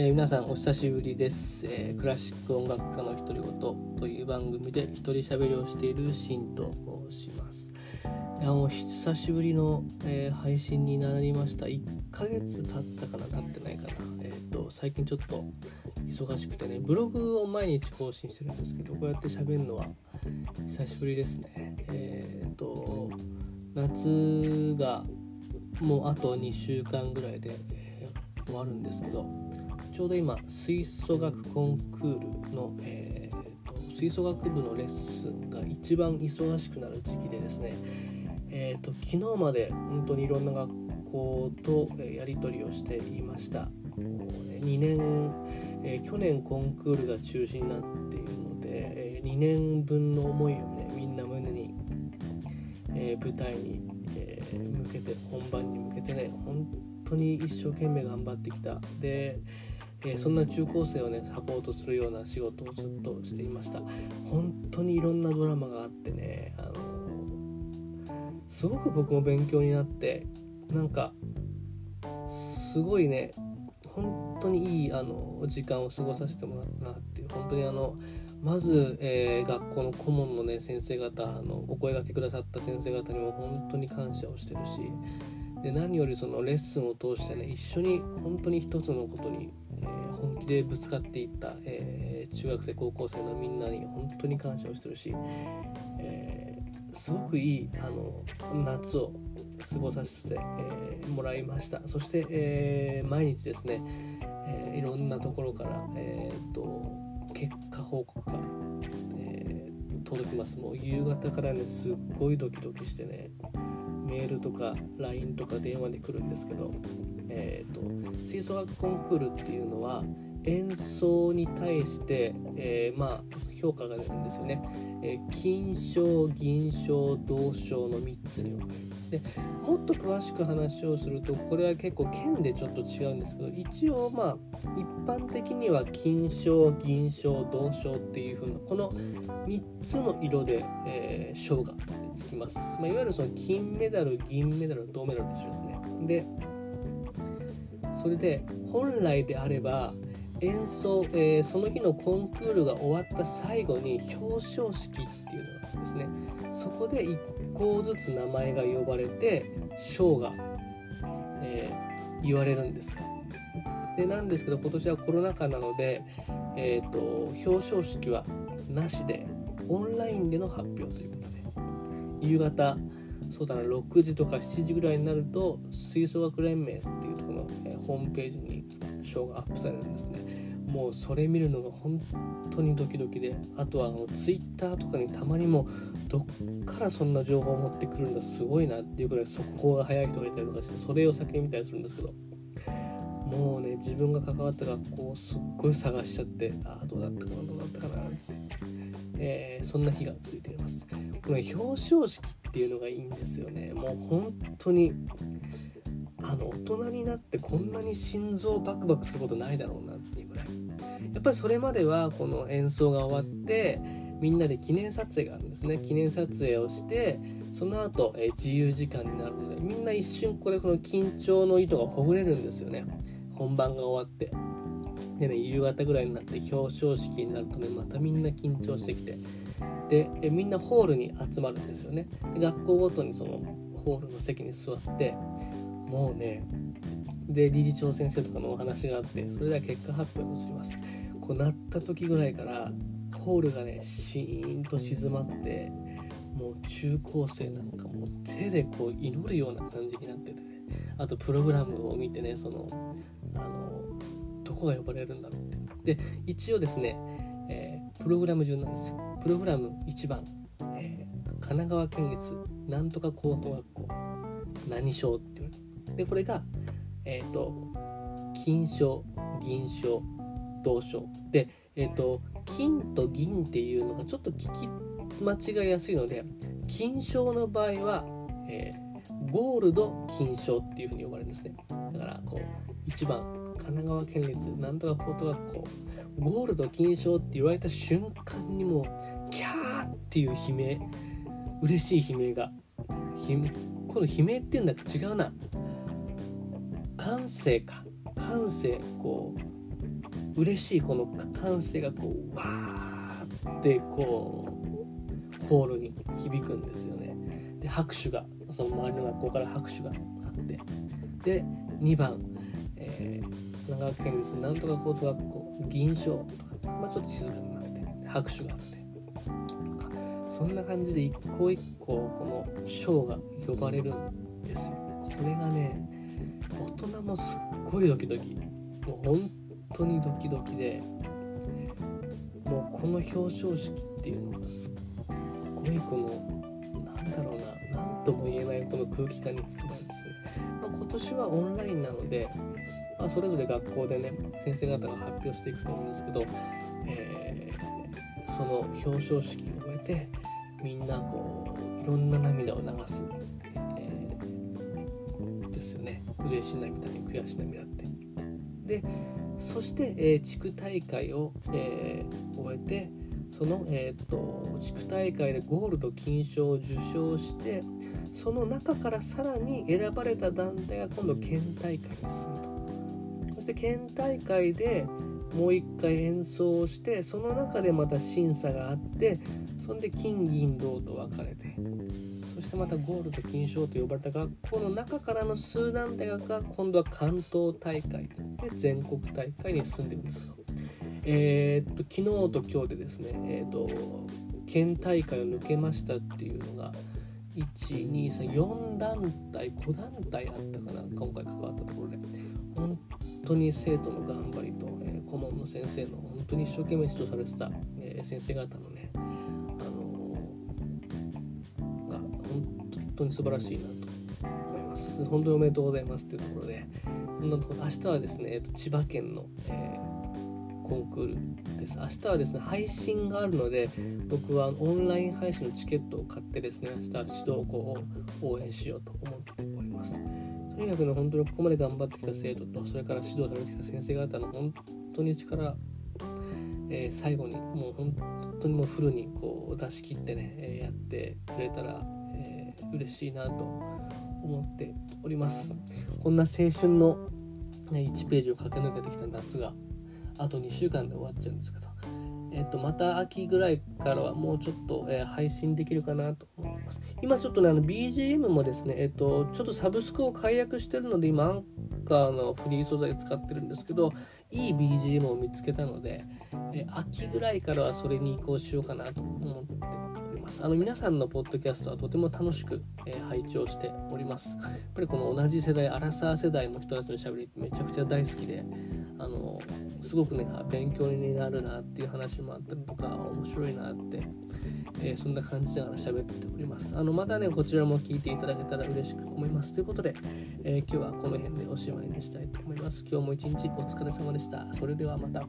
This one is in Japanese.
えー、皆さんお久しぶりです、えー、クラシック音楽家の独り言という番組で一人喋りをしているシンと申します。いやもう久しぶりの、えー、配信になりました。1ヶ月経ったかな経ってないかな。えっ、と最近ちょっと忙しくてねブログを毎日更新してるんですけどこうやって喋るのは久しぶりですね。えっ、と夏がもうあと2週間ぐらいで、え終わるんですけどちょうど今吹奏楽コンクールの、えーと、吹奏楽部のレッスンが一番忙しくなる時期でですね、えーと、昨日まで本当にいろんな学校とやり取りをしていました。2年、えー、去年コンクールが中止になっているので、え、2年分の思いをねみんな胸に、えー、舞台に、え向けて本番に向けてね本当に一生懸命頑張ってきた。でえー、そんな中高生をねサポートするような仕事をずっとしていました。本当にいろんなドラマがあってね、あの、すごく僕も勉強になってなんかすごいね本当にいいあの時間を過ごさせてもらったなっていう本当にあのまず、えー、学校の顧問のね先生方あのお声がけくださった先生方にも本当に感謝をしてるしで何よりそのレッスンを通してね一緒に本当に一つのことに、本気でぶつかっていった、えー、中学生高校生のみんなに本当に感謝をしてるし、えー、すごくいいあの夏を過ごさせて、えもらいました。そして、え毎日ですね、えいろんなところから、えーと、結果報告が、え届きます。もう夕方からねすっごいドキドキしてねメールとか LINE とか電話で来るんですけどえーと、吹奏楽コンクールっていうのは演奏に対して、えー、まあ、評価が出るんですよね、えー、金賞銀賞銅賞の3つに分。かれでもっと詳しく話をするとこれは結構県でちょっと違うんですけど一応まあ一般的には金賞銀賞銅賞っていう風なこの3つの色で、えー、賞がつきます、まあ、いわゆるその金メダル銀メダル銅メダルと一緒ですね。でそれで本来であれば演奏、えー、その日のコンクールが終わった最後に表彰式っていうのがあるんですね。そこで1校ずつ名前が呼ばれて賞が、えー、言われるんですよ。でなんですけど今年はコロナ禍なので、えーと、表彰式はなしでオンラインでの発表ということで。夕方そうだな6時とか7時ぐらいになると吹奏楽連盟っていうところの、え、ホームページに賞がアップされるんですね。もうそれ見るのが本当にドキドキであとはあのツイッターとかにたまにもどっからそんな情報を持ってくるんだすごいなっていうくらい速報が速い人がいたりとかしてそれを先に見たりするんですけどもうね自分が関わった学校をすっごい探しちゃってああどうだったかなどうだったかなって、えー、そんな日が続いています。この表彰式っていうのがいいんですよね。もう本当にあの大人になってこんなに心臓バクバクすることないだろうなっていうぐらい。やっぱりそれまではこの演奏が終わってみんなで記念撮影があるんですね。記念撮影をしてその後、え自由時間になるのでみんな一瞬これこの緊張の糸がほぐれるんですよね。本番が終わって。でね夕方ぐらいになって表彰式になるとねまたみんな緊張してきて。でえみんなホールに集まるんですよね。で学校ごとにそのホールの席に座ってもうねで理事長先生とかのお話があってそれでは結果発表に移ります。こうなった時ぐらいからホールがねシーンと静まってもう中高生なんかもう手でこう祈るような感じになっててね。あとプログラムを見てねそのあのどこが呼ばれるんだろうって。で一応ですね、えー、プログラム順なんですよ。プログラム1番、えー、神奈川県立なんとか高等学校何賞っていう。でこれがえっ、ー、と金賞銀賞銅賞。でえっ、ー、と金と銀っていうのがちょっと聞き間違いやすいので金賞の場合は、えー、ゴールド金賞っていうふうに呼ばれるんですね。だからこう1番神奈川県立なんとか高等学校ゴールド金賞って言われた瞬間にもうキャーっていう悲鳴嬉しい悲鳴が。この悲鳴っていうんだか違うな。感性か。感性こう嬉しいこの歓声がこうわーってこうホールに響くんですよね。で拍手がその周りの学校から拍手があって。で2番、えー、長崎県立なんとか高等学校銀賞とか、まあ、ちょっと静かになって拍手があってそんな感じで一個一個この賞が呼ばれるんですよ。これがね大人もすっごいドキドキ。もう本当にドキドキでもうこの表彰式っていうのがすっごいこのなんだろうな何とも言えないこの空気感に包まれですね、今年はオンラインなので、まあ、それぞれ学校でね先生方が発表していくと思うんですけど、えー、その表彰式を終えてみんなこういろんな涙を流す、えー、ですよね。嬉しい涙に悔し涙って。でそして、えー、地区大会を、えー、終えてその、えーと、地区大会でゴールド金賞を受賞してその中からさらに選ばれた団体が今度県大会に進むと。そして県大会でもう一回演奏をしてその中でまた審査があってそんで金銀銅と分かれてそしてまたゴールド金賞と呼ばれた学校の中からの数団体が今度は関東大会で全国大会に進んでいくんですけどえー、っと昨日と今日でですねえー、っと県大会を抜けましたっていうのが1234団体5団体あったかな今回関わったところで本当に生徒の頑張りと、えー、顧問の先生の本当に一生懸命指導されてた、えー、先生方のねあの。が、本当に素晴らしいなと思います。本当におめでとうございますというところで、そんなところ明日はですね、えっと、千葉県の、えー、コンクールです。明日はですね、配信があるので、僕はオンライン配信のチケットを買ってですね、明日は指導校を応援しようと思っております。とにかくね、本当にここまで頑張ってきた生徒と、それから指導されてきた先生方の本当に力、えー、最後にもう本当にもうフルにこう出し切ってね、え、やってくれたらえ嬉しいなと思っておりますこんな青春の、ね、1ページを駆け抜けてきた夏があと2週間で終わっちゃうんですけど。えっと、また秋ぐらいからはもうちょっと、えー、配信できるかなと思います。今ちょっとね、あの BGM もですね、えっと、ちょっとサブスクを解約してるので、今アンカーのフリー素材使ってるんですけど、いい BGM を見つけたので、えー、秋ぐらいからはそれに移行しようかなと思っております。あの皆さんのポッドキャストはとても楽しく、えー、拝聴しております。やっぱりこの同じ世代アラサー世代の人たちのしゃべりってめちゃくちゃ大好きであのすごくね勉強になるなっていう話もあったりとか面白いなって、えー、そんな感じながら喋っております。あのまたねこちらも聞いていただけたら嬉しく思います。ということで、えー、今日はこの辺でおしまいにしたいと思います。今日も一日お疲れ様でした。それではまた。